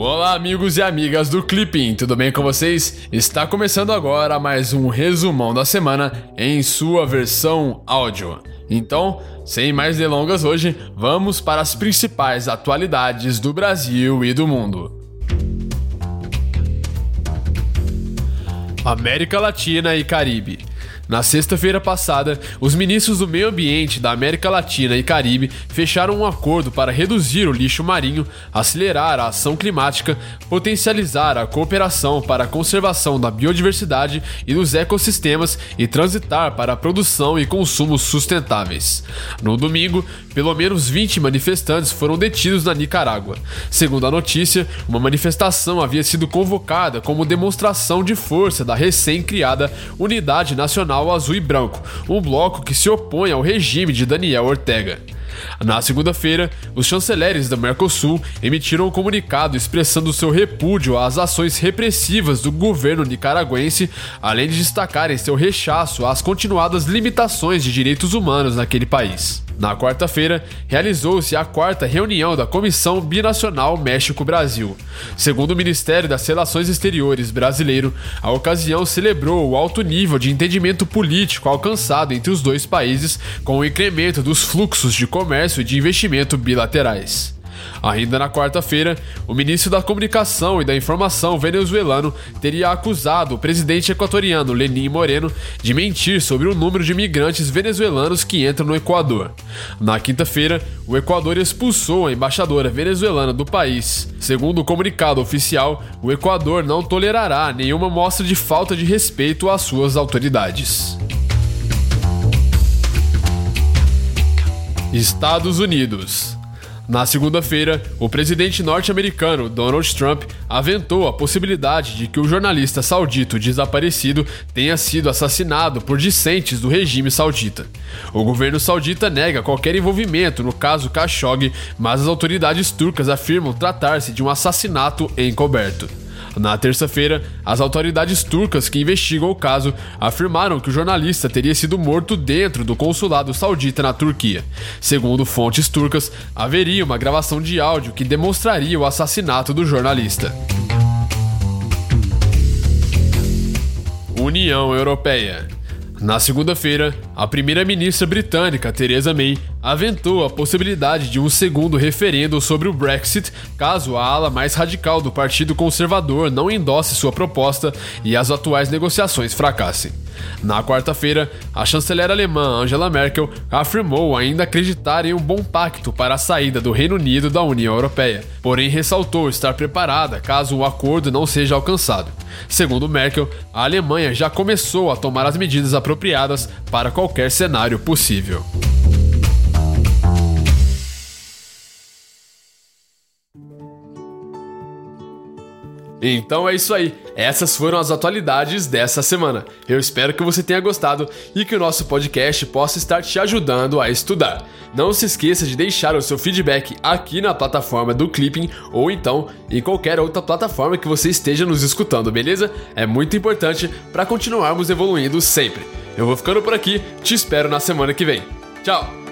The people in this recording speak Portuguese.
Olá, amigos e amigas do Clipping, tudo bem com vocês? Está começando agora mais um resumão da semana em sua versão áudio. Então, sem mais delongas hoje, vamos para as principais atualidades do Brasil e do mundo. América Latina e Caribe. Na sexta-feira passada, os ministros do Meio Ambiente da América Latina e Caribe fecharam um acordo para reduzir o lixo marinho, acelerar a ação climática, potencializar a cooperação para a conservação da biodiversidade e dos ecossistemas e transitar para a produção e consumo sustentáveis. No domingo, pelo menos 20 manifestantes foram detidos na Nicarágua. Segundo a notícia, uma manifestação havia sido convocada como demonstração de força da recém-criada Unidade Nacional Azul e Branco, um bloco que se opõe ao regime de Daniel Ortega. Na segunda-feira, os chanceleres do Mercosul emitiram um comunicado expressando seu repúdio às ações repressivas do governo nicaragüense, além de destacarem seu rechaço às continuadas limitações de direitos humanos naquele país. Na quarta-feira, realizou-se a quarta reunião da Comissão Binacional México-Brasil. Segundo o Ministério das Relações Exteriores brasileiro, a ocasião celebrou o alto nível de entendimento político alcançado entre os dois países com o incremento dos fluxos de comércio e de investimento bilaterais. Ainda na quarta-feira, o ministro da Comunicação e da Informação venezuelano teria acusado o presidente equatoriano Lenin Moreno de mentir sobre o número de migrantes venezuelanos que entram no Equador. Na quinta-feira, o Equador expulsou a embaixadora venezuelana do país. Segundo o comunicado oficial, o Equador não tolerará nenhuma mostra de falta de respeito às suas autoridades. Estados Unidos na segunda-feira, o presidente norte-americano Donald Trump aventou a possibilidade de que o jornalista saudito desaparecido tenha sido assassinado por discentes do regime saudita. O governo saudita nega qualquer envolvimento no caso Khashoggi, mas as autoridades turcas afirmam tratar-se de um assassinato encoberto. Na terça-feira, as autoridades turcas que investigam o caso afirmaram que o jornalista teria sido morto dentro do consulado saudita na Turquia. Segundo fontes turcas, haveria uma gravação de áudio que demonstraria o assassinato do jornalista. União Europeia na segunda-feira, a primeira-ministra britânica Theresa May aventou a possibilidade de um segundo referendo sobre o Brexit caso a ala mais radical do Partido Conservador não endosse sua proposta e as atuais negociações fracassem. Na quarta-feira, a chanceler alemã Angela Merkel afirmou ainda acreditar em um bom pacto para a saída do Reino Unido da União Europeia, porém ressaltou estar preparada caso o acordo não seja alcançado. Segundo Merkel, a Alemanha já começou a tomar as medidas apropriadas para qualquer cenário possível. Então é isso aí. Essas foram as atualidades dessa semana. Eu espero que você tenha gostado e que o nosso podcast possa estar te ajudando a estudar. Não se esqueça de deixar o seu feedback aqui na plataforma do Clipping ou então em qualquer outra plataforma que você esteja nos escutando, beleza? É muito importante para continuarmos evoluindo sempre. Eu vou ficando por aqui, te espero na semana que vem. Tchau!